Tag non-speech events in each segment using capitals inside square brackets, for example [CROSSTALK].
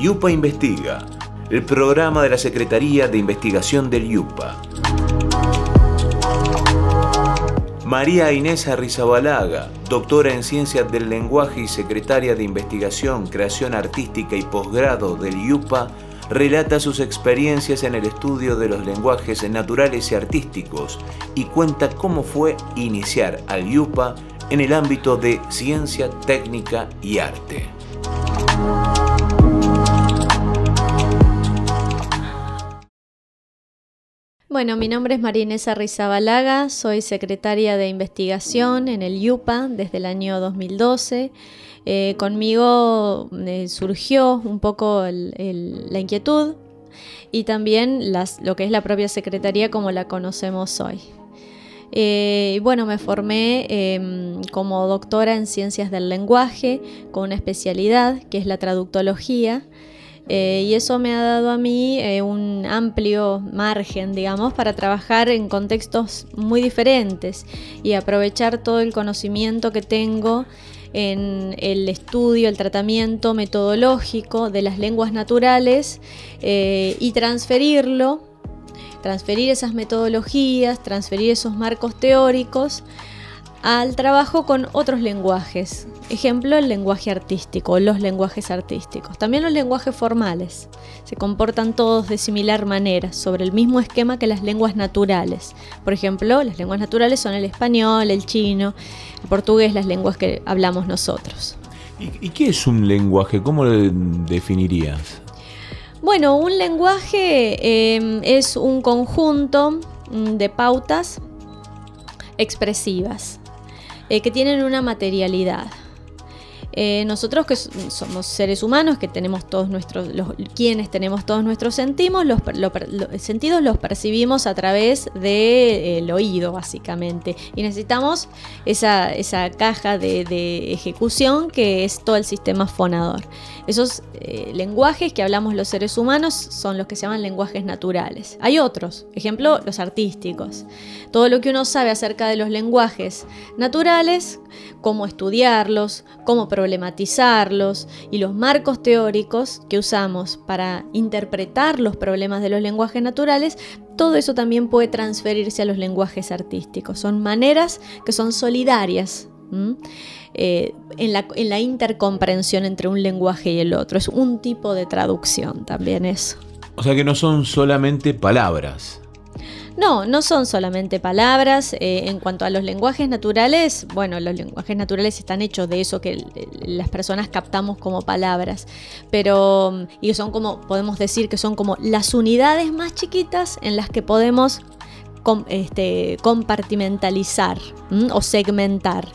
Yupa Investiga, el programa de la Secretaría de Investigación del Yupa. María Inés Arrizabalaga, doctora en Ciencias del Lenguaje y secretaria de Investigación, Creación Artística y Posgrado del IUPA, relata sus experiencias en el estudio de los lenguajes naturales y artísticos y cuenta cómo fue iniciar al IUPA en el ámbito de ciencia, técnica y arte. Bueno, mi nombre es María Inés Arrizabalaga, soy secretaria de investigación en el IUPA desde el año 2012. Eh, conmigo eh, surgió un poco la inquietud y también lo que es la propia secretaría como la conocemos hoy. Eh, bueno, me formé em, como doctora en ciencias del lenguaje con una especialidad que es la traductología eh, y eso me ha dado a mí eh, un amplio margen, digamos, para trabajar en contextos muy diferentes y aprovechar todo el conocimiento que tengo en el estudio, el tratamiento metodológico de las lenguas naturales eh, y transferirlo, transferir esas metodologías, transferir esos marcos teóricos al trabajo con otros lenguajes. Ejemplo, el lenguaje artístico, los lenguajes artísticos. También los lenguajes formales. Se comportan todos de similar manera, sobre el mismo esquema que las lenguas naturales. Por ejemplo, las lenguas naturales son el español, el chino, el portugués, las lenguas que hablamos nosotros. ¿Y, qué es un lenguaje? ¿Cómo lo definirías? Bueno, un lenguaje em, es un conjunto mm, de pautas expresivas eh, que tienen una materialidad. Eh, nosotros que somos seres humanos, que tenemos todos nuestros, quienes tenemos todos nuestros sentidos, los, sentidos los percibimos a través del de, oído, básicamente. Y necesitamos esa, caja de, ejecución que es todo el sistema fonador. Esos eh, lenguajes que hablamos los seres humanos son los que se llaman lenguajes naturales. Hay otros, ejemplo, los artísticos. Todo lo que uno sabe acerca de los lenguajes naturales, cómo estudiarlos, cómo problematizarlos y los marcos teóricos que usamos para interpretar los problemas de los lenguajes naturales, todo eso también puede transferirse a los lenguajes artísticos. Son maneras que son solidarias. Eh, en, la, en la intercomprensión entre un lenguaje y el otro. Es un tipo de traducción también eso. O sea que no son solamente palabras. No, no son solamente palabras. Eh, en cuanto a los lenguajes naturales, bueno, los lenguajes naturales están hechos de eso que las personas captamos como palabras, pero y son como, podemos decir que son como las unidades más chiquitas en las que podemos este, compartimentalizar o segmentar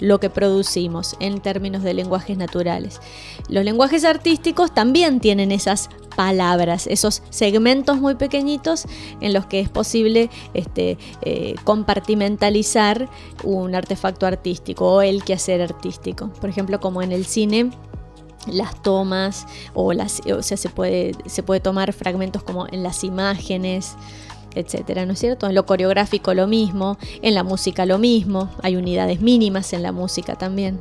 lo que producimos en términos de lenguajes naturales. Los lenguajes artísticos también tienen esas palabras, esos segmentos muy pequeñitos en los que es posible este, eh, compartimentalizar un artefacto artístico o el quehacer artístico. Por ejemplo, como en el cine las tomas o las o sea se puede se puede tomar fragmentos como en las imágenes etcétera, ¿no es cierto? En lo coreográfico lo mismo, en la música lo mismo, hay unidades mínimas en la música también.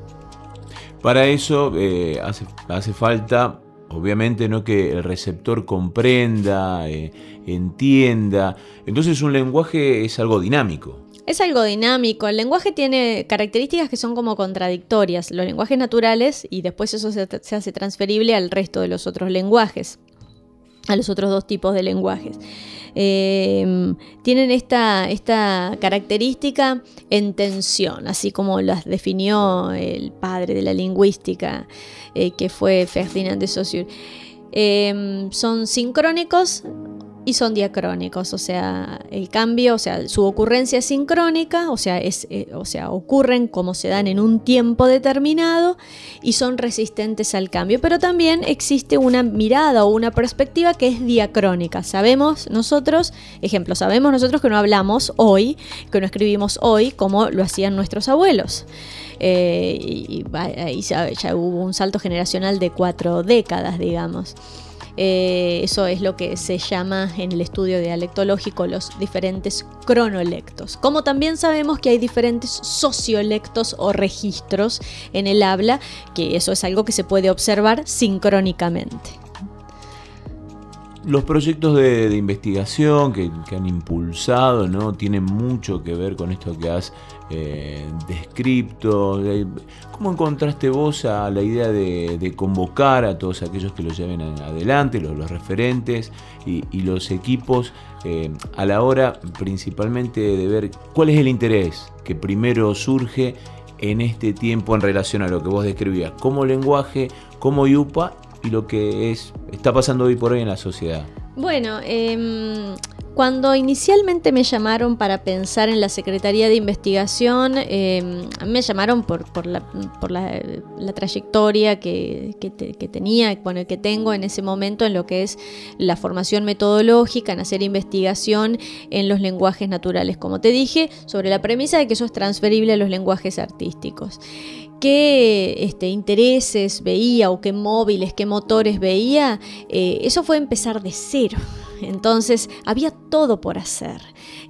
Para eso eh, hace, falta, obviamente, ¿no? que el receptor comprenda, eh, entienda. Entonces un lenguaje es algo dinámico. Es algo dinámico. El lenguaje tiene características que son como contradictorias. Los lenguajes naturales y después eso se, se hace transferible al resto de los otros lenguajes, a los otros dos tipos de lenguajes. Em, tienen esta, esta característica en tensión, así como las definió el padre de la lingüística, eh, que fue Ferdinand de Saussure. Em, son sincrónicos y son diacrónicos, o sea, el cambio, o sea, su ocurrencia es sincrónica, o sea, es, eh, o sea, ocurren como se dan en un tiempo determinado y son resistentes al cambio, pero también existe una mirada o una perspectiva que es diacrónica. Sabemos nosotros, ejemplo, sabemos nosotros que no hablamos hoy, que no escribimos hoy como lo hacían nuestros abuelos. Eh, y, ahí ya hubo un salto generacional de cuatro décadas, digamos. Eh, eso es lo que se llama en el estudio dialectológico los diferentes cronolectos. Como también sabemos que hay diferentes sociolectos o registros en el habla, que eso es algo que se puede observar sincrónicamente. Los proyectos de, investigación que, han impulsado ¿no? tienen mucho que ver con esto que has eh, descrito. ¿Cómo encontraste vos a la idea de, convocar a todos aquellos que lo lleven adelante, los, referentes y, los equipos, eh, a la hora principalmente de ver cuál es el interés que primero surge en este tiempo en relación a lo que vos describías como lenguaje, como yupa y lo que es, está pasando hoy por hoy en la sociedad? Bueno, eh, cuando inicialmente me llamaron para pensar en la Secretaría de Investigación, eh, me llamaron por, la, trayectoria que, tenía, bueno, que tengo en ese momento en lo que es la formación metodológica, en hacer investigación en los lenguajes naturales, como te dije, sobre la premisa de que eso es transferible a los lenguajes artísticos qué este, intereses veía o qué móviles, qué motores veía, eh, eso fue empezar de cero. Entonces había todo por hacer.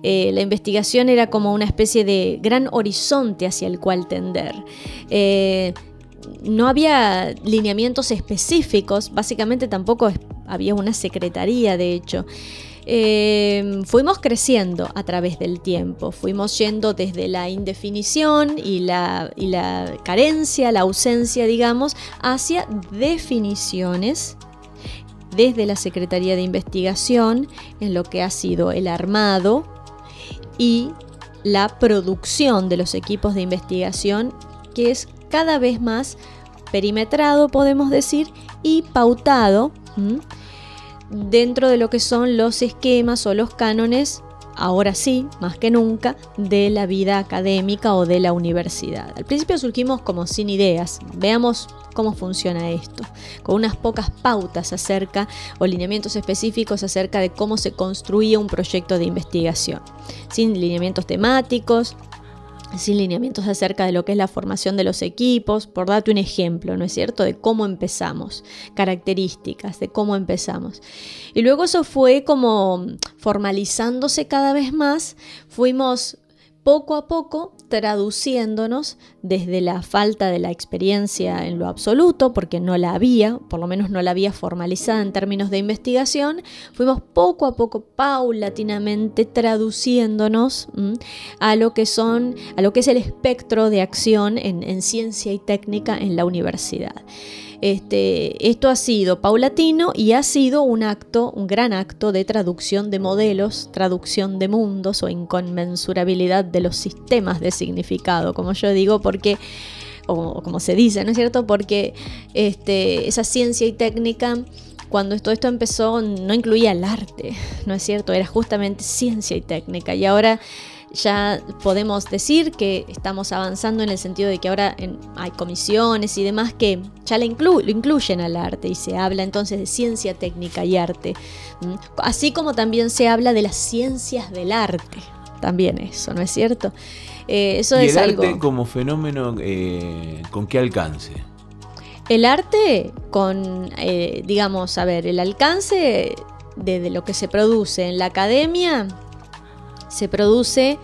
Eh, la investigación era como una especie de gran horizonte hacia el cual tender. Eh, no había lineamientos específicos, básicamente tampoco había una secretaría, de hecho. Eh, fuimos creciendo a través del tiempo, fuimos yendo desde la indefinición y la, y la carencia, la ausencia, digamos, hacia definiciones desde la Secretaría de Investigación en lo que ha sido el armado y la producción de los equipos de investigación, que es cada vez más perimetrado, podemos decir, y pautado dentro de lo que son los esquemas o los cánones, ahora sí, más que nunca, de la vida académica o de la universidad. Al principio surgimos como sin ideas, veamos cómo funciona esto, con unas pocas pautas acerca o lineamientos específicos acerca de cómo se construía un proyecto de investigación, sin lineamientos temáticos, sin lineamientos acerca de lo que es la formación de los equipos, por darte un ejemplo, ¿no es cierto?, de cómo empezamos, características de cómo empezamos. Y luego eso fue como formalizándose cada vez más, fuimos poco a poco traduciéndonos desde la falta de la experiencia en lo absoluto, porque no la había, por lo menos no la había formalizada en términos de investigación, fuimos poco a poco, paulatinamente traduciéndonos a lo que son, a lo que es el espectro de acción en ciencia y técnica en la universidad. Este, esto ha sido paulatino y ha sido un acto, un gran acto de traducción de modelos, traducción de mundos o inconmensurabilidad de los sistemas de significado, como yo digo, porque o como se dice, ¿no es cierto? Porque este, esa ciencia y técnica cuando todo esto empezó no incluía el arte, ¿no es cierto? Era justamente ciencia y técnica. Y ahora ya podemos decir que estamos avanzando en el sentido de que ahora hay comisiones y demás que ya lo incluyen al arte y se habla entonces de ciencia técnica y arte, así como también se habla de las ciencias del arte, también eso, ¿no es cierto? Eh, eso ¿Y el arte como fenómeno eh, con qué alcance? El arte con, eh, digamos, a ver, el alcance de lo que se produce en la academia se produce,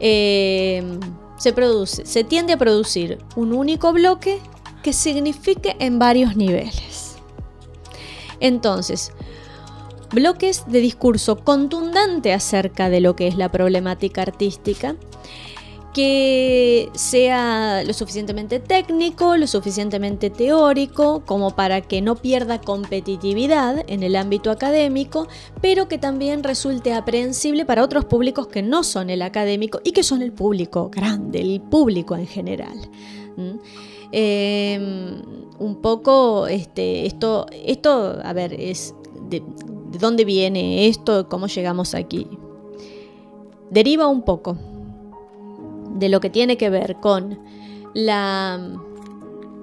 eh, se produce, se tiende a producir un único bloque que signifique en varios niveles. Entonces, bloques de discurso contundente acerca de lo que es la problemática artística que sea lo suficientemente técnico, lo suficientemente teórico, como para que no pierda competitividad en el ámbito académico, pero que también resulte aprehensible para otros públicos que no son el académico y que son el público grande, el público en general. Em, un poco este, esto, esto, a ver, es de dónde viene esto, cómo llegamos aquí. Deriva un poco de lo que tiene que ver con la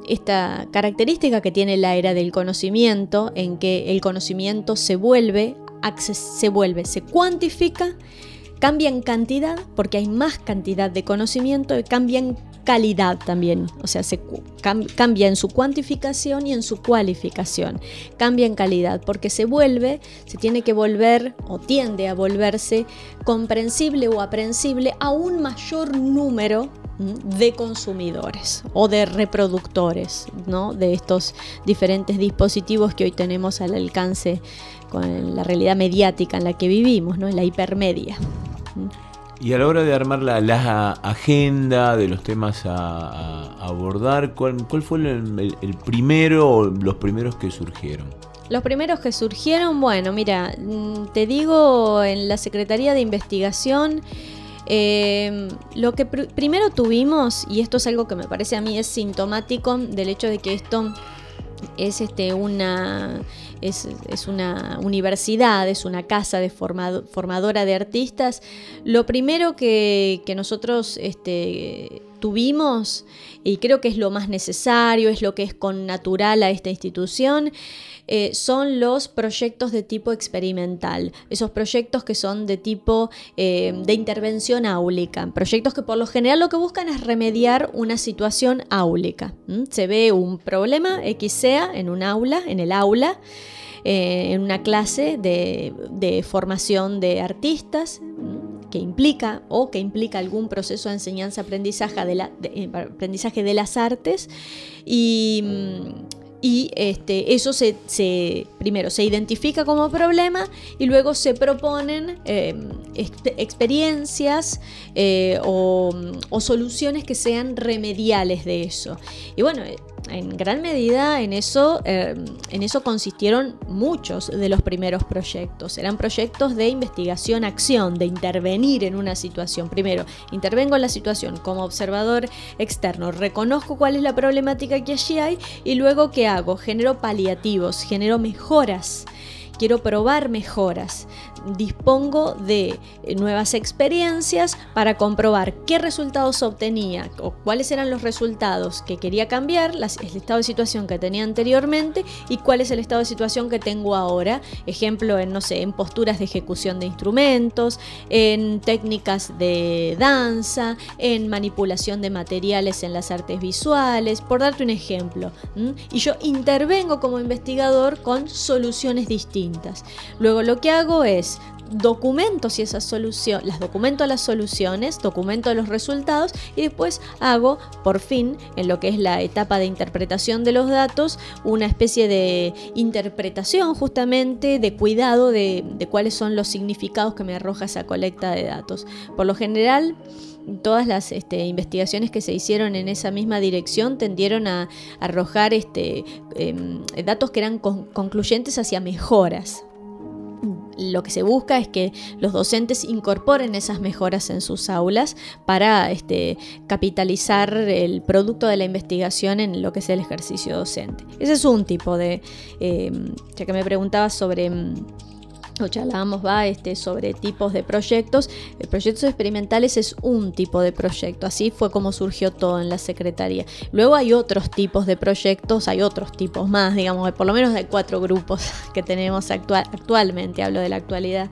esta característica que tiene la era del conocimiento, en que el conocimiento se vuelve, se vuelve, se cuantifica, cambia en cantidad, porque hay más cantidad de conocimiento, cambia en calidad también, o sea, se cambia en su cuantificación y en su cualificación, cambia en calidad, porque se vuelve, se tiene que volver o tiende a volverse comprensible o aprensible a un mayor número de consumidores o de reproductores ¿no? de estos diferentes dispositivos que hoy tenemos al alcance con la realidad mediática en la que vivimos, ¿no? en la hipermedia. Y a la hora de armar la, agenda de los temas a, abordar, ¿cuál, fue el, primero o los primeros que surgieron? Los primeros que surgieron, bueno, mira, mm, te digo, en la Secretaría de Investigación, em, lo que primero tuvimos, y esto es algo que me parece a mí es sintomático del hecho de que esto es este, una, es, una universidad, es una casa de formadora de artistas. Lo primero que, nosotros este, tuvimos, y creo que es lo más necesario, es lo que es con natural a esta institución, eh, son los proyectos de tipo experimental, esos proyectos que son de tipo eh, de intervención áulica, proyectos que por lo general lo que buscan es remediar una situación áulica. Se ve un problema, X sea, en un aula, en el aula, eh, en una clase de, de formación de artistas que implica o que implica algún proceso de enseñanza-aprendizaje de, la, aprendizaje de las artes. Y mm, y este, eso se, primero se identifica como problema y luego se proponen em, experiencias eh, o, soluciones que sean remediales de eso. Y bueno, en gran medida en eso, eh, en eso consistieron muchos de los primeros proyectos. Eran proyectos de investigación, acción, de intervenir en una situación. Primero, intervengo en la situación como observador externo, reconozco cuál es la problemática que allí hay y luego qué hago? Genero paliativos, genero mejoras quiero probar mejoras, dispongo de eh, nuevas experiencias para comprobar qué resultados obtenía o cuáles eran los resultados que quería cambiar, el estado de situación que tenía anteriormente y cuál es el estado de situación que tengo ahora. Ejemplo, en, no sé, en posturas de ejecución de instrumentos, en técnicas de danza, en manipulación de materiales en las artes visuales, por darte un ejemplo. Y yo intervengo como investigador con soluciones distintas. Luego lo que hago es documento si esa solución, las documento las soluciones, documento los resultados y después hago por fin en lo que es la etapa de interpretación de los datos una especie de interpretación justamente de cuidado de, cuáles son los significados que me arroja esa colecta de datos. Por lo general todas las este, investigaciones que se hicieron en esa misma dirección tendieron a, arrojar este, em, datos que eran concluyentes hacia mejoras. Lo que se busca es que los docentes incorporen esas mejoras en sus aulas para este, capitalizar el producto de la investigación en lo que es el ejercicio docente. Ese es un tipo de, em, ya que me preguntabas sobre em, o charlábamos va este, sobre tipos de proyectos. El proyectos experimentales es un tipo de proyecto, así fue como surgió todo en la Secretaría. Luego hay otros tipos de proyectos, hay otros tipos más, digamos, por lo menos hay cuatro grupos [LAUGHS] que tenemos actualmente, hablo de la actualidad.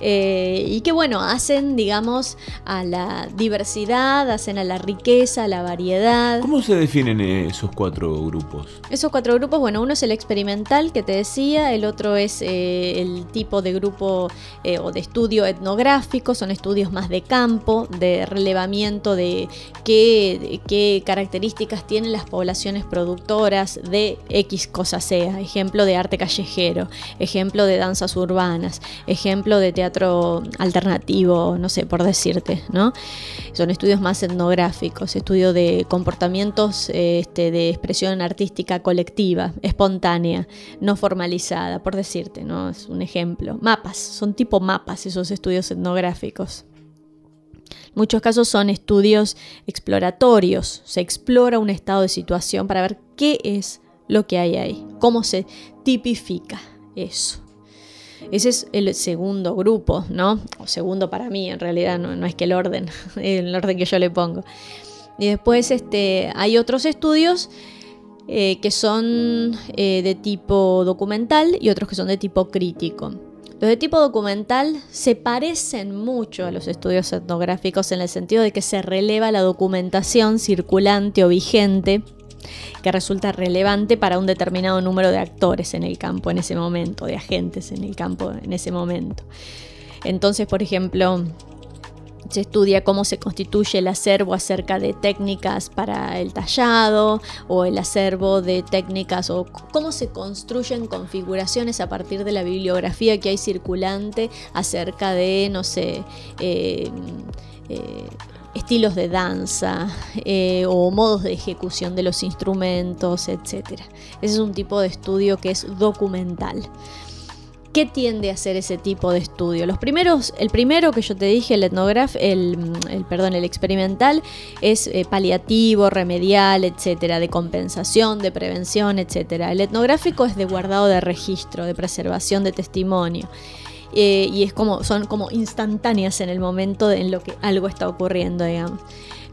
Eh, y que bueno, hacen, digamos, a la diversidad, hacen a la riqueza, a la variedad. ¿Cómo se definen esos cuatro grupos? Esos cuatro grupos, bueno, uno es el experimental que te decía, el otro es eh, el tipo de grupo eh, o de estudio etnográfico, son estudios más de campo, de relevamiento de qué, qué características tienen las poblaciones productoras de X cosa sea, ejemplo de arte callejero, ejemplo de danzas urbanas, ejemplo de teatro alternativo, no sé, por decirte, ¿no? Son estudios más etnográficos, estudio de comportamientos este, de expresión artística colectiva, espontánea, no formalizada, por decirte, ¿no? Es un ejemplo. Mapas, son tipo mapas esos estudios etnográficos. Muchos casos son estudios exploratorios, se explora un estado de situación para ver qué es lo que hay ahí, cómo se tipifica eso. Ese es el segundo grupo, ¿no? O segundo para mí, en realidad, no, es que el orden, [LAUGHS] el orden que yo le pongo. Y después este, hay otros estudios eh, que son eh, de tipo documental y otros que son de tipo crítico. Los de tipo documental se parecen mucho a los estudios etnográficos en el sentido de que se releva la documentación circulante o vigente que resulta relevante para un determinado número de actores en el campo en ese momento, de agentes en el campo en ese momento. Entonces, por ejemplo, se estudia cómo se constituye el acervo acerca de técnicas para el tallado o el acervo de técnicas o cómo se construyen configuraciones a partir de la bibliografía que hay circulante acerca de, no sé, eh, eh, estilos de danza eh, o modos de ejecución de los instrumentos, etc. Ese es un tipo de estudio que es documental. ¿Qué tiende a hacer ese tipo de estudio? Los primeros, el primero que yo te dije, el etnograf, el, perdón, el experimental, es eh, paliativo, remedial, etcétera, de compensación, de prevención, etcétera. El etnográfico es de guardado de registro, de preservación de testimonio. Eh, y es como, son como instantáneas en el momento en lo que algo está ocurriendo, digamos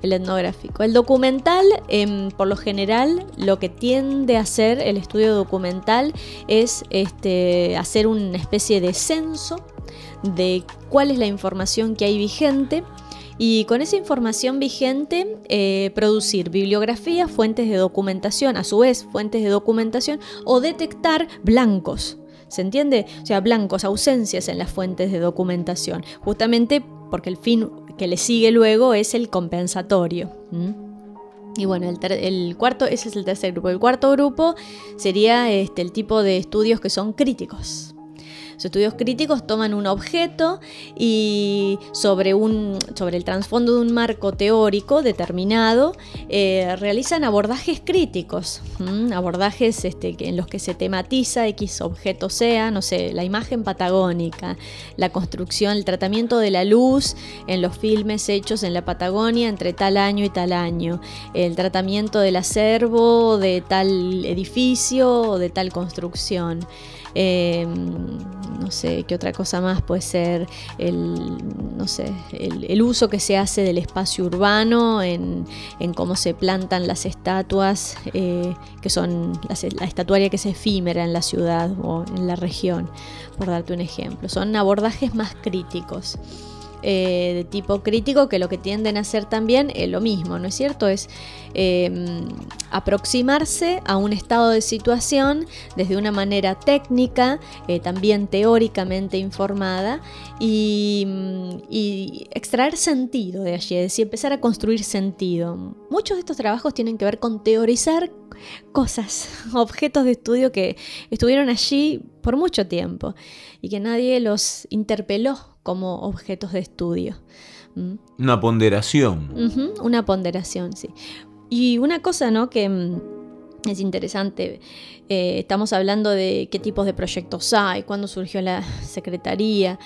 el etnográfico. El documental, em, por lo general, lo que tiende a hacer el estudio documental es este, hacer una especie de censo de cuál es la información que hay vigente y con esa información vigente eh, producir bibliografías, fuentes de documentación, a su vez fuentes de documentación o detectar blancos. ¿Se entiende? O sea, blancos, ausencias en las fuentes de documentación, justamente porque el fin que le sigue luego es el compensatorio. Y bueno, el, cuarto, ese es el tercer grupo. El cuarto grupo sería este, el tipo de estudios que son críticos. Los estudios críticos toman un objeto y sobre, un, sobre el trasfondo de un marco teórico determinado eh, realizan abordajes críticos, abordajes este, en los que se tematiza X objeto sea, no sé, la imagen patagónica, la construcción, el tratamiento de la luz en los filmes hechos en la Patagonia entre tal año y tal año, el tratamiento del acervo de tal edificio o de tal construcción. Em, no sé, qué otra cosa más puede ser el, no sé, el, uso que se hace del espacio urbano en, cómo se plantan las estatuas, eh, que son la, estatuaria que es efímera en la ciudad o en la región, por darte un ejemplo. Son abordajes más críticos. Eh, de tipo crítico que lo que tienden a hacer también es lo mismo, ¿no es cierto? Es em, aproximarse a un estado de situación desde una manera técnica, eh, también teóricamente informada y, y, extraer sentido de allí, es decir, empezar a construir sentido. Muchos de estos trabajos tienen que ver con teorizar cosas, [LAUGHS] objetos de estudio que estuvieron allí por mucho tiempo y que nadie los interpeló como objetos de estudio. ¿Mm? Una ponderación. una ponderación, sí. Y una cosa, ¿no? Que mm, es interesante eh, estamos hablando de qué tipos de proyectos hay, cuándo surgió la [LAUGHS] secretaría.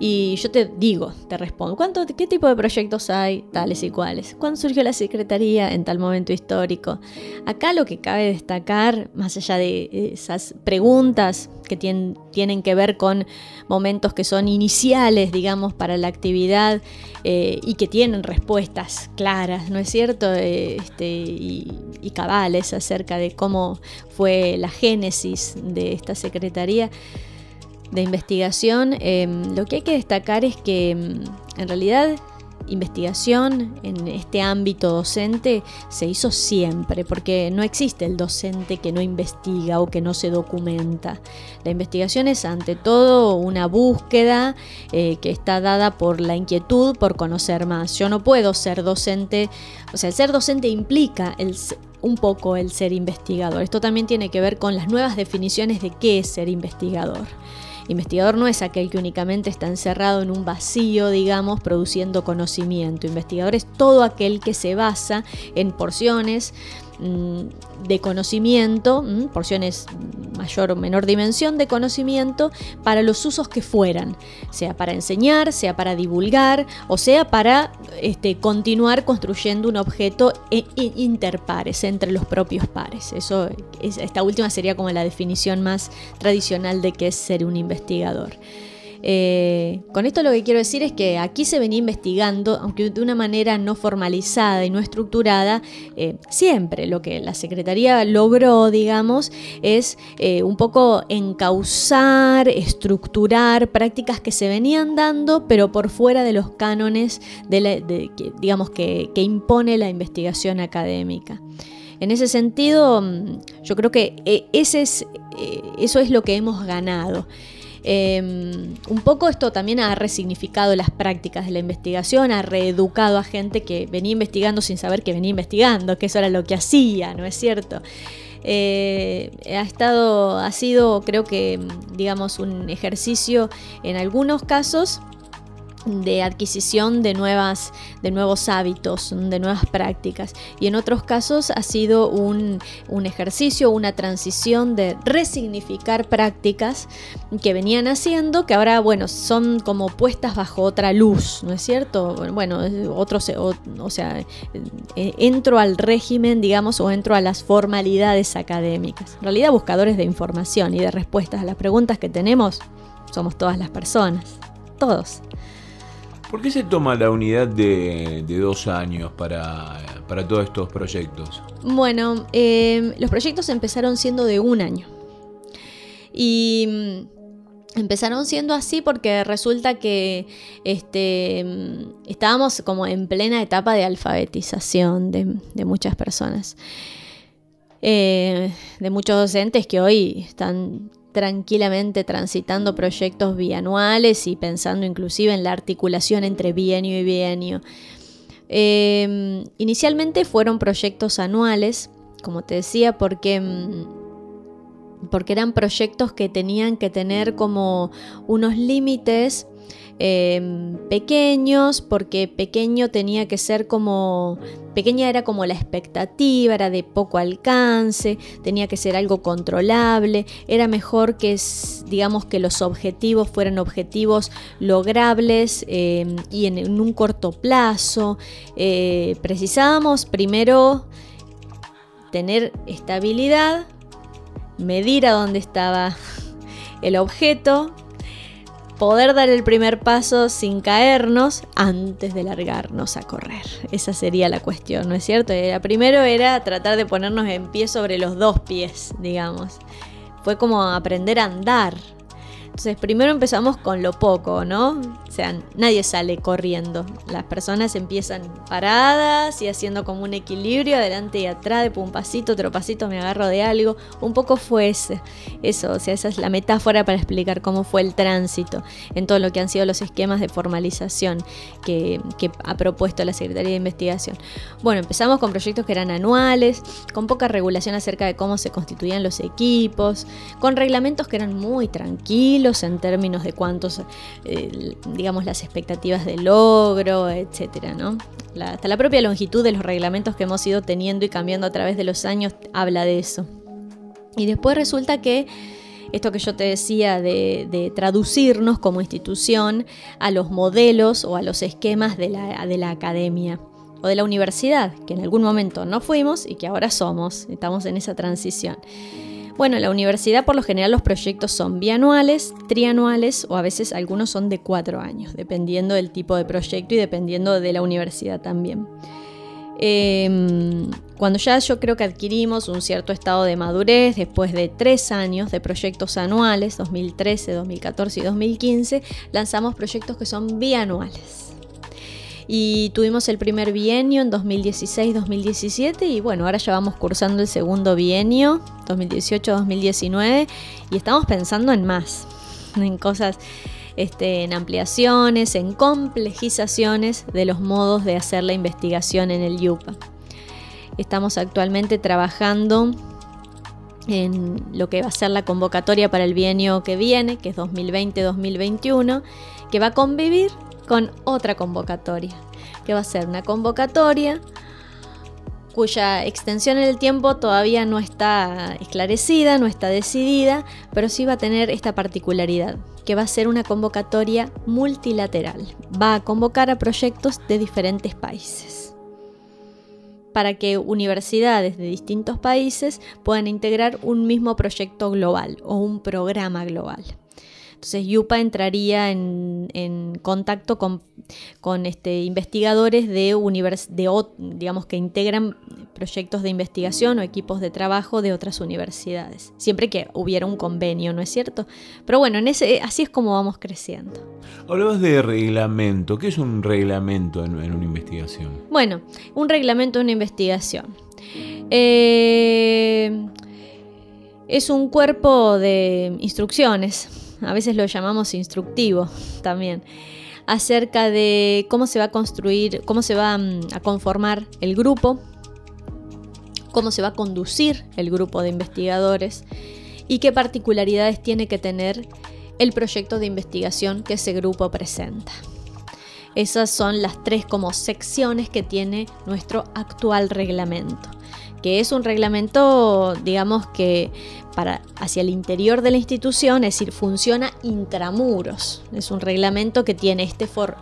Y yo te digo, te respondo, ¿cuánto, ¿qué tipo de proyectos hay? Tales y cuales. ¿Cuándo surgió la secretaría en tal momento histórico? Acá lo que cabe destacar, más allá de esas preguntas que tienen, que ver con momentos que son iniciales, digamos, para la actividad eh, y que tienen respuestas claras, ¿no es cierto? Este, y, y cabales acerca de cómo fue la génesis de esta Secretaría de Investigación, em, lo que hay que destacar es que em, en realidad investigación en este ámbito docente se hizo siempre, porque no existe el docente que no investiga o que no se documenta. La investigación es ante todo una búsqueda eh, que está dada por la inquietud por conocer más. Yo no puedo ser docente, o sea, el ser docente implica el, un poco el ser investigador. Esto también tiene que ver con las nuevas definiciones de qué es ser investigador. Investigador no es aquel que únicamente está encerrado en un vacío, digamos, produciendo conocimiento. Investigador es todo aquel que se basa en porciones de conocimiento, mm, porciones mayor o menor dimensión de conocimiento, para los usos que fueran, sea para enseñar, sea para divulgar, o sea para este, continuar construyendo un objeto e, e, interpares, entre los propios pares. Eso, esta última sería como la definición más tradicional de qué es ser un investigador. Eh, con esto lo que quiero decir es que aquí se venía investigando, aunque de una manera no formalizada y no estructurada, eh, siempre lo que la Secretaría logró, digamos, es eh, un poco encauzar, estructurar prácticas que se venían dando, pero por fuera de los cánones de, digamos, que, que impone la investigación académica. En ese sentido, mm, yo creo que eso es lo que hemos ganado. Em, un poco esto también ha resignificado las prácticas de la investigación, ha reeducado a gente que venía investigando sin saber que venía investigando, que eso era lo que hacía, ¿no es cierto? Eh, ha estado, ha sido, creo que, digamos, un ejercicio en algunos casos de adquisición de, nuevas, de nuevos hábitos, de nuevas prácticas. Y en otros casos ha sido un, ejercicio, una transición de resignificar prácticas que venían haciendo, que ahora, bueno, son como puestas bajo otra luz, ¿no es cierto? Bueno, otros, o, o sea, eh, entro al régimen, digamos, o entro a las formalidades académicas. En realidad, buscadores de información y de respuestas a las preguntas que tenemos, somos todas las personas, todos. ¿Por qué se toma la unidad de, dos años para, todos estos proyectos? Bueno, em, los proyectos empezaron siendo de un año. Y mm, empezaron siendo así porque resulta que este, mm, estábamos como en plena etapa de alfabetización de, muchas personas. Eh, de muchos docentes que hoy están tranquilamente transitando proyectos bianuales y pensando inclusive en la articulación entre bienio y bienio. Em, inicialmente fueron proyectos anuales, como te decía, porque, mm, porque eran proyectos que tenían que tener como unos límites Em, pequeños, porque pequeño tenía que ser como, pequeña era como la expectativa, era de poco alcance, tenía que ser algo controlable, era mejor que, digamos, que los objetivos fueran objetivos logrables em, y en, un corto plazo. Eh, precisábamos primero tener estabilidad, medir a dónde estaba el objeto, poder dar el primer paso sin caernos antes de largarnos a correr. Esa sería la cuestión, ¿no es cierto? Era, primero era tratar de ponernos en pie sobre los dos pies, digamos. Fue como aprender a andar, entonces, primero empezamos con lo poco, ¿no? O sea, nadie sale corriendo. Las personas empiezan paradas y haciendo como un equilibrio adelante y atrás, de un pasito, otro pasito, me agarro de algo. Un poco fue ese, eso, o sea, esa es la metáfora para explicar cómo fue el tránsito en todo lo que han sido los esquemas de formalización que, que ha propuesto la Secretaría de Investigación. Bueno, empezamos con proyectos que eran anuales, con poca regulación acerca de cómo se constituían los equipos, con reglamentos que eran muy tranquilos en términos de cuántos, eh, digamos, las expectativas de logro, etcétera, ¿no? hasta la propia longitud de los reglamentos que hemos ido teniendo y cambiando a través de los años habla de eso. Y después resulta que esto que yo te decía de, traducirnos como institución a los modelos o a los esquemas de la, de la academia o de la universidad, que en algún momento no fuimos y que ahora somos, estamos en esa transición. Bueno, en la universidad por lo general los proyectos son bianuales, trianuales o a veces algunos son de cuatro años, dependiendo del tipo de proyecto y dependiendo de la universidad también. Em, cuando ya yo creo que adquirimos un cierto estado de madurez, después de tres años de proyectos anuales, 2013, 2014 y 2015, lanzamos proyectos que son bianuales y tuvimos el primer bienio en 2016-2017 y bueno, ahora ya vamos cursando el segundo bienio 2018-2019 y estamos pensando en más, en cosas, este, en ampliaciones, en complejizaciones de los modos de hacer la investigación en el YUPA. Estamos actualmente trabajando en lo que va a ser la convocatoria para el bienio que viene, que es 2020-2021, que va a convivir con otra convocatoria, que va a ser una convocatoria cuya extensión en el tiempo todavía no está esclarecida, no está decidida, pero sí va a tener esta particularidad, que va a ser una convocatoria multilateral. Va a convocar a proyectos de diferentes países para que universidades de distintos países puedan integrar un mismo proyecto global o un programa global. Entonces Yupa entraría en, contacto con, este, investigadores de, de digamos que integran proyectos de investigación o equipos de trabajo de otras universidades, siempre que hubiera un convenio, ¿no es cierto? Pero bueno, en ese, así es como vamos creciendo. Hablabas de reglamento, ¿qué es un reglamento en, una investigación? Bueno, un reglamento en una investigación. Eh, es un cuerpo de instrucciones a veces lo llamamos instructivo también, acerca de cómo se va a construir, cómo se va mm, a conformar el grupo, cómo se va a conducir el grupo de investigadores y qué particularidades tiene que tener el proyecto de investigación que ese grupo presenta. Esas son las tres como secciones que tiene nuestro actual reglamento, que es un reglamento, digamos que para hacia el interior de la institución, es decir, funciona intramuros. Es un reglamento que tiene este, for,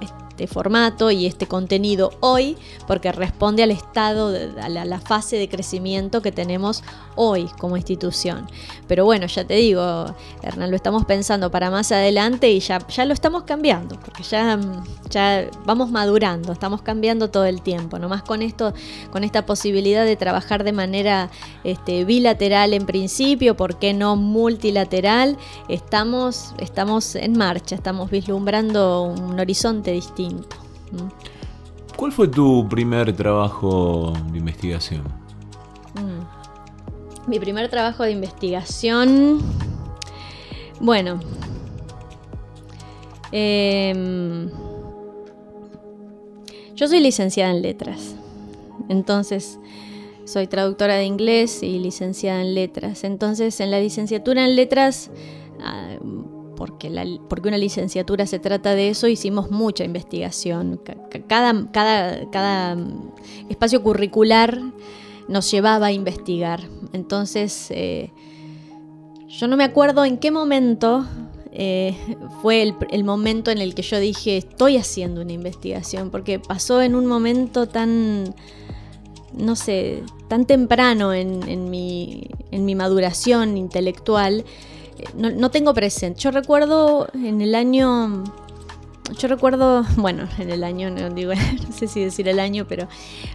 formato y este contenido hoy porque responde al estado, a la, fase de crecimiento que tenemos hoy como institución. Pero bueno, ya te digo, Hernán, lo estamos pensando para más adelante y ya, ya lo estamos cambiando, porque ya, ya vamos madurando, estamos cambiando todo el tiempo. Nomás con esto, con esta posibilidad de trabajar de manera este, bilateral en principio, ¿por qué no multilateral? Estamos, estamos en marcha, estamos vislumbrando un horizonte distinto. ¿Cuál fue tu primer trabajo de investigación? Mm. Mi primer trabajo de investigación. Bueno. Em, yo soy licenciada en letras. Entonces, soy traductora de inglés y licenciada en letras. Entonces, en la licenciatura en letras ah, porque, porque una licenciatura se trata de eso, hicimos mucha investigación. Cada, cada, cada mm, espacio curricular nos llevaba a investigar. Entonces, eh, yo no me acuerdo en qué momento eh, fue el, el, momento en el que yo dije, estoy haciendo una investigación, porque pasó en un momento tan, no sé, tan temprano en, en, mi, en mi maduración intelectual no, tengo presente. Yo recuerdo en el año yo recuerdo, [LAUGHS] bueno, en el año, no digo, [LAUGHS] no sé si decir el año, pero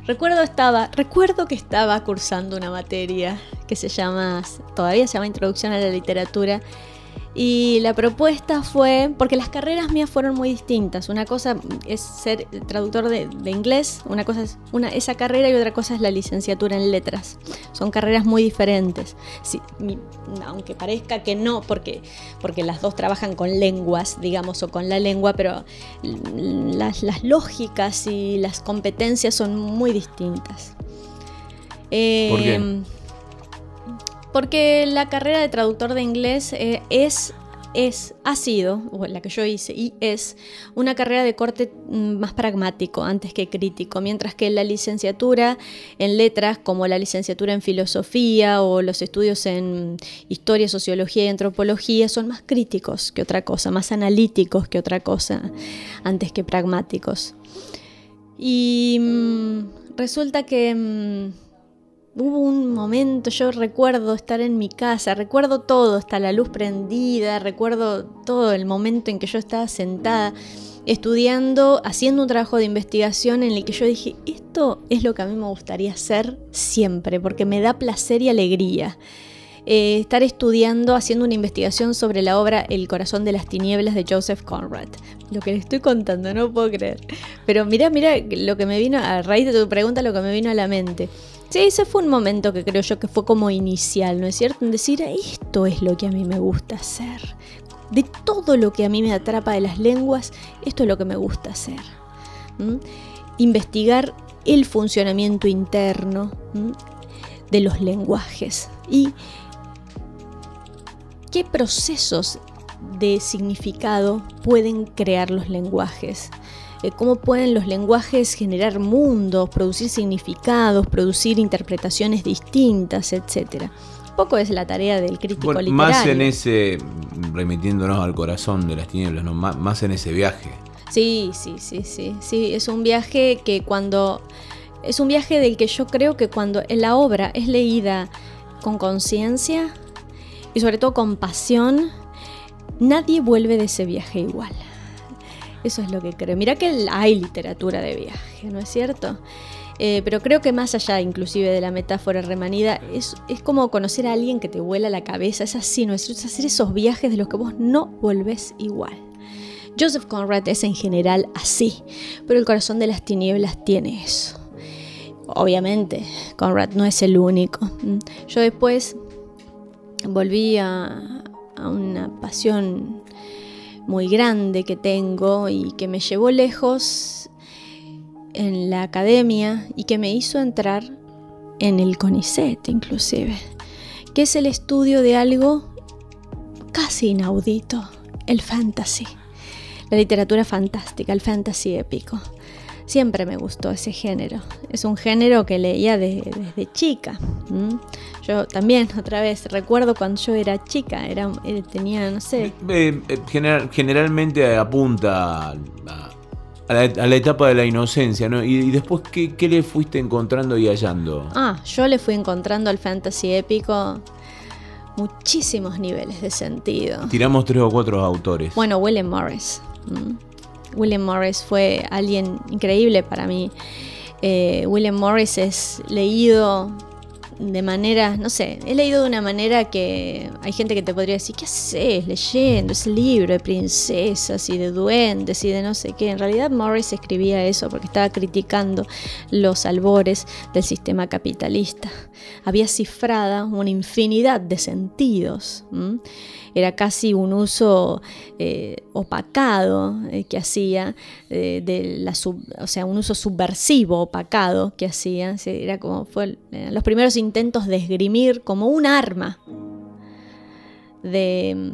recuerdo estaba, recuerdo que estaba cursando una materia que se llama, todavía se llama Introducción a la Literatura, y la propuesta fue, porque las carreras mías fueron muy distintas. Una cosa es ser traductor de, inglés, una cosa es una, esa carrera y otra cosa es la licenciatura en letras. Son carreras muy diferentes. aunque parezca que no, porque, porque las dos trabajan con lenguas, digamos, o con la lengua, pero las, lógicas y las competencias son muy distintas. ¿Por qué? Porque la carrera de traductor de inglés eh, es, es, ha sido, o la que yo hice, y es una carrera de corte mm, más pragmático antes que crítico, mientras que la licenciatura en letras, como la licenciatura en filosofía o los estudios en historia, sociología y antropología, son más críticos que otra cosa, más analíticos que otra cosa, antes que pragmáticos. Y mm, resulta que... Mm, hubo un momento, yo recuerdo estar en mi casa, recuerdo todo, está la luz prendida, recuerdo todo el momento en que yo estaba sentada estudiando, haciendo un trabajo de investigación en el que yo dije, esto es lo que a mí me gustaría hacer siempre, porque me da placer y alegría. Eh, estar estudiando, haciendo una investigación sobre la obra El corazón de las tinieblas de Joseph Conrad. Lo que le estoy contando, no puedo creer. Pero mira, mira lo que me vino, a raíz de tu pregunta, lo que me vino a la mente. Sí, ese fue un momento que creo yo que fue como inicial, ¿no es cierto? En decir, esto es lo que a mí me gusta hacer. De todo lo que a mí me atrapa de las lenguas, esto es lo que me gusta hacer. Investigar el funcionamiento interno de los lenguajes y qué procesos de significado pueden crear los lenguajes. Eh, cómo pueden los lenguajes generar mundos, producir significados, producir interpretaciones distintas, etc. Poco es la tarea del crítico literario. Más en ese, remitiéndonos al corazón de las tinieblas, ¿no? más, en ese viaje. Sí, sí, sí, sí, sí. Es un viaje que cuando. Es un viaje del que yo creo que cuando la obra es leída con conciencia y sobre todo con pasión, nadie vuelve de ese viaje igual. Eso es lo que creo. Mira que hay literatura de viaje, ¿no es cierto? Eh, pero creo que más allá inclusive de la metáfora remanida, es, es, como conocer a alguien que te vuela la cabeza, es así, ¿no es hacer esos viajes de los que vos no volvés igual. Joseph Conrad es en general así, pero el corazón de las tinieblas tiene eso. Obviamente, Conrad no es el único. Yo después volví a, a una pasión muy grande que tengo y que me llevó lejos en la academia y que me hizo entrar en el CONICET inclusive, que es el estudio de algo casi inaudito, el fantasy, la literatura fantástica, el fantasy épico. Siempre me gustó ese género. Es un género que leía desde chica. Yo también, [LAUGHS] otra vez, recuerdo cuando yo era chica, era, eh, tenía, no sé... Eh, eh, generalmente apunta a, la, etapa de la inocencia, ¿no? Y, después, ¿qué, ¿qué, le fuiste encontrando y hallando? Ah, yo le fui encontrando al fantasy épico muchísimos niveles de sentido. Tiramos tres o cuatro autores. Bueno, William Morris. William Morris fue alguien increíble para mí. Eh, William Morris es leído de manera, no sé, he leído de una manera que hay gente que te podría decir, ¿qué haces leyendo ese libro de princesas y de duendes y de no sé qué? En realidad Morris escribía eso porque estaba criticando los albores del sistema capitalista. Había cifrada una infinidad de sentidos era casi un uso eh, opacado eh, que hacía, eh, de la o sea, un uso subversivo, opacado que hacía. Era como fue los primeros intentos de esgrimir como un arma de,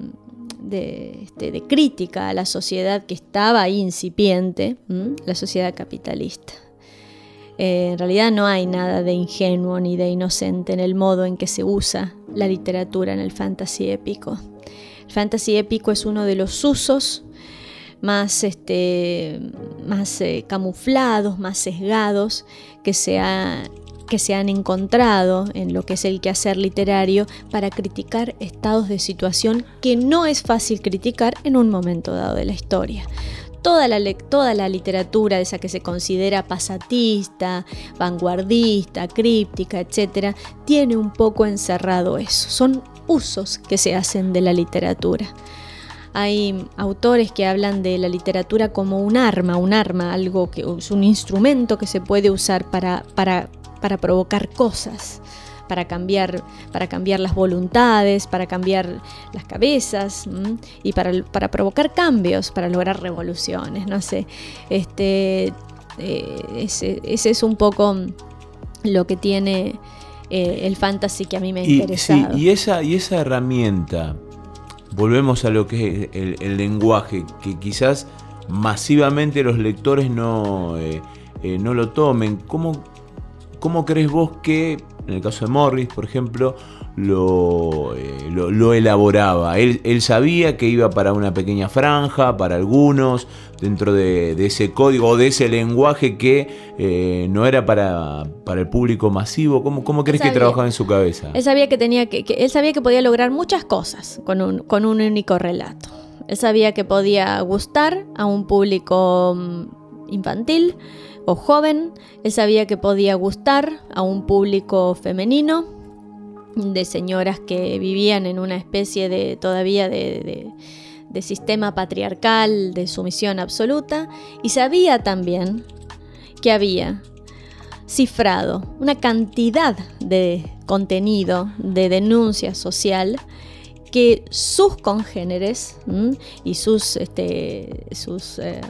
este, de, crítica a la sociedad que estaba incipiente, la sociedad capitalista. en realidad no hay nada de ingenuo ni de inocente en el modo en que se usa la literatura en el fantasy épico fantasy épico es uno de los usos más, este, más eh, camuflados, más sesgados que se, que se han encontrado en lo que es el quehacer literario para criticar estados de situación que no es fácil criticar en un momento dado de la historia. Toda la, toda la literatura, esa que se considera pasatista, vanguardista, críptica, etc., tiene un poco encerrado eso. Son usos que se hacen de la literatura. Hay autores que hablan de la literatura como un arma, un arma, algo que es un instrumento que se puede usar para, para, para provocar cosas, para cambiar, para cambiar las voluntades, para cambiar las cabezas y para, para, provocar cambios, para lograr revoluciones. No sé, este, eh, ese, ese es un poco lo que tiene eh, el fantasy que a mí me ha interesado. y, esa, y esa herramienta, volvemos a lo que es el, lenguaje, que quizás masivamente los lectores no, eh, eh, no lo tomen. ¿Cómo, ¿Cómo crees vos que, en el caso de Morris, por ejemplo, lo, lo, elaboraba? Él, él, sabía que iba para una pequeña franja, para algunos, dentro de, ese código de ese lenguaje que eh, no era para, para, el público masivo? ¿Cómo, cómo crees que trabajaba en su cabeza? Él sabía que, tenía que, él sabía que podía lograr muchas cosas con un, con un único relato. Él sabía que podía gustar a un público mm, infantil o joven. Él sabía que podía gustar a un público femenino, de señoras que vivían en una especie de todavía de de sistema patriarcal, de sumisión absoluta, y sabía también que había cifrado una cantidad de contenido, de denuncia social, que sus congéneres y sus, este, sus, eh,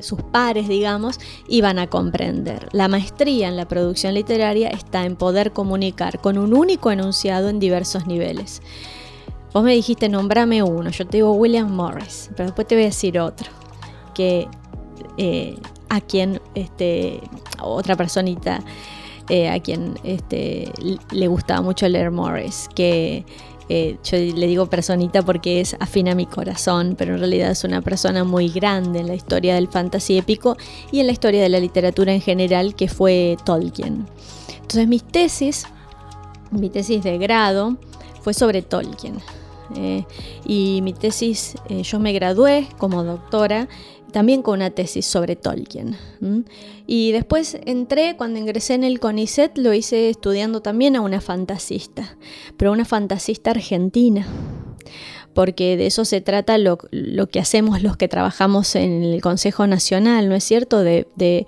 sus pares, digamos, iban a comprender. La maestría en la producción literaria está en poder comunicar con un único enunciado en diversos niveles. Vos me dijiste, nombrame uno. Yo te digo William Morris, pero después te voy a decir otro. Que eh, a quien, este, otra personita, eh, a quien este, le gustaba mucho leer Morris, que eh, yo le digo personita porque es afín a mi corazón, pero en realidad es una persona muy grande en la historia del fantasy épico y en la historia de la literatura en general, que fue Tolkien. Entonces mis tesis, mi tesis de grado, fue sobre Tolkien. Eh, y mi tesis, eh, yo me gradué como doctora también con una tesis sobre Tolkien. Y después entré, cuando ingresé en el CONICET, lo hice estudiando también a una fantasista, pero una fantasista argentina porque de eso se trata lo, que hacemos los que trabajamos en el Consejo Nacional, ¿no es cierto? De,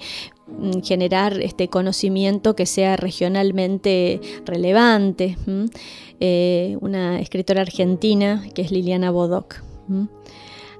generar este conocimiento que sea regionalmente relevante. Eh, una escritora argentina que es Liliana Bodoc.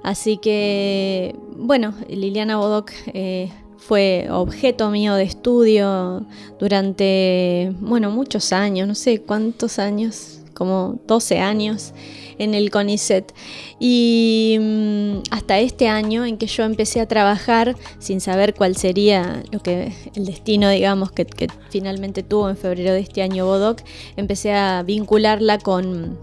Así que, bueno, Liliana Bodoc eh, fue objeto mío de estudio durante, bueno, muchos años, no sé cuántos años, como 12 años en el CONICET. Y mm, hasta este año en que yo empecé a trabajar sin saber cuál sería lo que el destino, digamos, que, que finalmente tuvo en febrero de este año Bodoc, empecé a vincularla con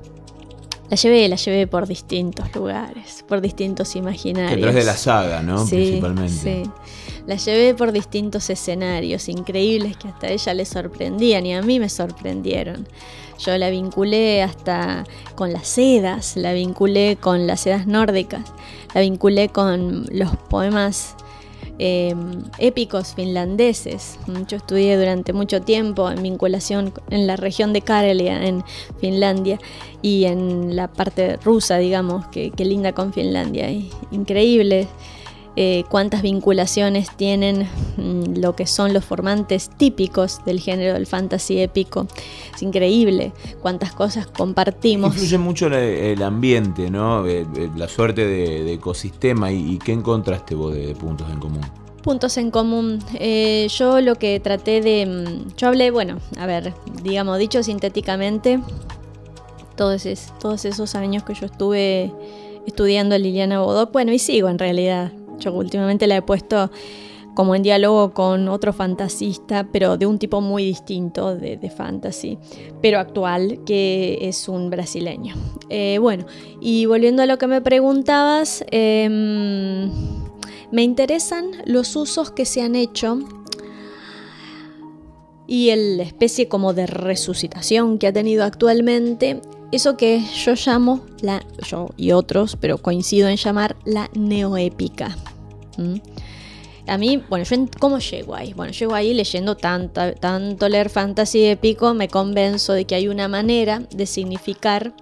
la llevé, la llevé por distintos lugares, por distintos imaginarios. Detrás de la saga, ¿no? Sí, Principalmente. Sí. La llevé por distintos escenarios increíbles que hasta ella le sorprendían y a mí me sorprendieron. Yo la vinculé hasta con las sedas, la vinculé con las sedas nórdicas, la vinculé con los poemas em, épicos finlandeses. Yo estudié durante mucho tiempo en vinculación en la región de Karelia, en Finlandia, y en la parte rusa, digamos, que linda con Finlandia. Increíble eh, cuántas vinculaciones tienen mm, lo que son los formantes típicos del género del fantasy épico. Es increíble cuántas cosas compartimos. Influye mucho el ambiente, ¿no? Eh, eh, la suerte de, ecosistema y, qué encontraste vos de, puntos en común puntos en común. yo lo que traté de... Mm, yo hablé, bueno, a ver, digamos, dicho sintéticamente, todos, todos esos años que yo estuve estudiando a Liliana Bodoc, bueno, y sigo en realidad, yo últimamente la he puesto como en diálogo con otro fantasista, pero de un tipo muy distinto de, fantasy, pero actual, que es un brasileño. Eh, bueno, y volviendo a lo que me preguntabas, em, me interesan los usos que se han hecho y la especie como de resucitación que ha tenido actualmente eso que yo llamo, la, yo y otros, pero coincido en llamar la neoépica. A mí, bueno, yo ¿cómo llego ahí? Bueno, llego ahí leyendo tanto, tanto leer fantasy épico, me convenzo de que hay una manera de significar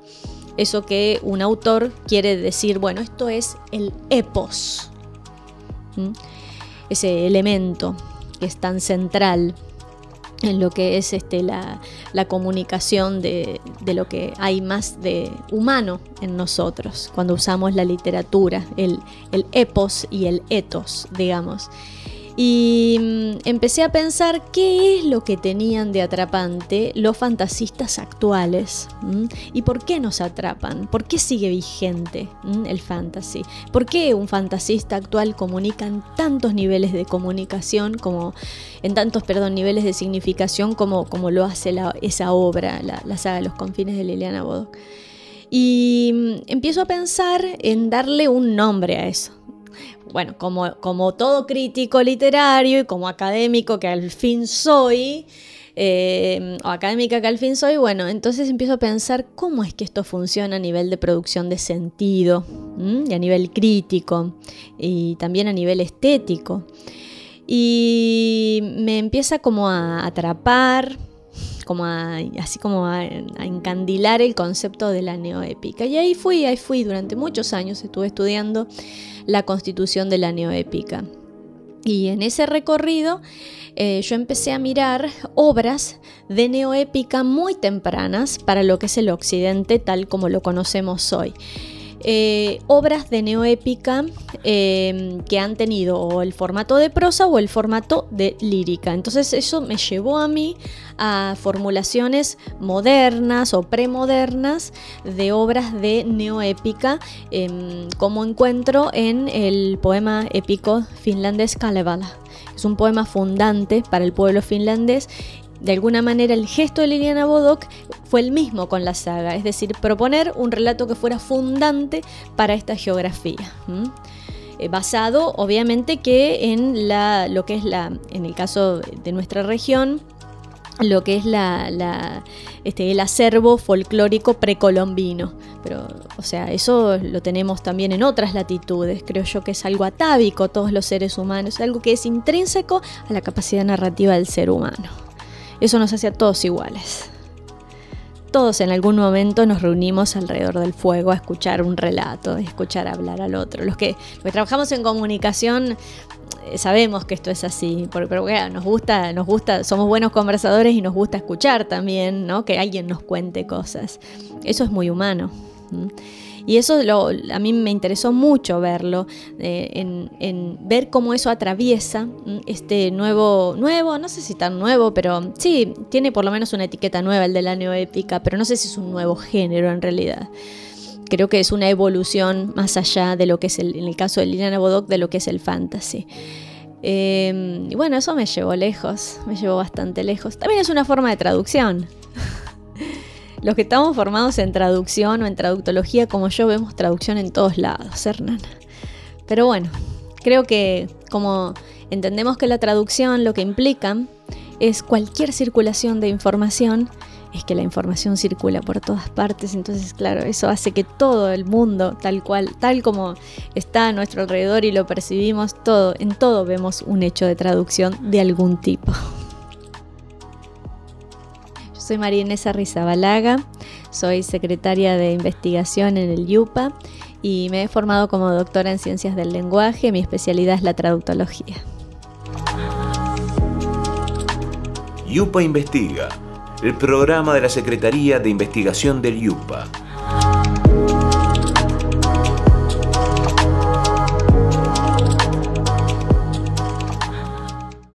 eso que un autor quiere decir, bueno, esto es el epos, ese elemento que es tan central en lo que es este, la, comunicación de, lo que hay más de humano en nosotros, cuando usamos la literatura, el, el epos y el etos, digamos. Y mm, empecé a pensar qué es lo que tenían de atrapante los fantasistas actuales y por qué nos atrapan, por qué sigue vigente el fantasy, por qué un fantasista actual comunica en tantos niveles de comunicación como en tantos, perdón, niveles de significación como, como lo hace esa obra, la, saga de los confines de Liliana Bodoc. Y mm, empiezo a pensar en darle un nombre a eso bueno, como, todo crítico literario y como académico que al fin soy, eh, o académica que al fin soy, bueno, entonces empiezo a pensar cómo es que esto funciona a nivel de producción de sentido, y a nivel crítico y también a nivel estético. Y me empieza como a atrapar, como así como a, a, encandilar el concepto de la neoépica. Y ahí fui, ahí fui, durante muchos años estuve estudiando la constitución de la neoépica. Y en ese recorrido eh, yo empecé a mirar obras de neoépica muy tempranas para lo que es el occidente tal como lo conocemos hoy. Eh, obras de neoépica em, que han tenido o el formato de prosa o el formato de lírica. Entonces eso me llevó a mí a formulaciones modernas o premodernas de obras de neoépica, em, como encuentro en el poema épico finlandés Kalevala. Es un poema fundante para el pueblo finlandés de alguna manera el gesto de Liliana Bodoc fue el mismo con la saga, es decir, proponer un relato que fuera fundante para esta geografía. Eh, basado obviamente que en la, lo que es la, en el caso de nuestra región, lo que es la, este, el acervo folclórico precolombino. Pero, o sea, eso lo tenemos también en otras latitudes. Creo yo que es algo atávico todos los seres humanos, algo que es intrínseco a la capacidad narrativa del ser humano. Eso nos hace a todos iguales. Todos en algún momento nos reunimos alrededor del fuego a escuchar un relato, a escuchar hablar al otro. Los que, trabajamos en comunicación eh, sabemos que esto es así, porque, pero nos gusta, nos gusta, somos buenos conversadores y nos gusta escuchar también, ¿no? Que alguien nos cuente cosas. Eso es muy humano. Y eso a mí me interesó mucho verlo, eh, en, ver cómo eso atraviesa este nuevo, nuevo, no sé si tan nuevo, pero sí, tiene por lo menos una etiqueta nueva, el de la neoépica, pero no sé si es un nuevo género en realidad. Creo que es una evolución más allá de lo que es, el, en el caso de Liliana Bodoc, de lo que es el fantasy. Em, y bueno, eso me llevó lejos, me llevó bastante lejos. También es una forma de traducción. Los que estamos formados en traducción o en traductología como yo vemos traducción en todos lados, Hernán. Pero bueno, creo que como entendemos que la traducción lo que implica es cualquier circulación de información, es que la información circula por todas partes, entonces claro, eso hace que todo el mundo, tal cual, tal como está a nuestro alrededor y lo percibimos, todo, en todo vemos un hecho de traducción de algún tipo. Soy María Inés soy secretaria de investigación en el YUPA y me he formado como doctora en ciencias del lenguaje. Mi especialidad es la traductología. YUPA Investiga, el programa de la Secretaría de Investigación del YUPA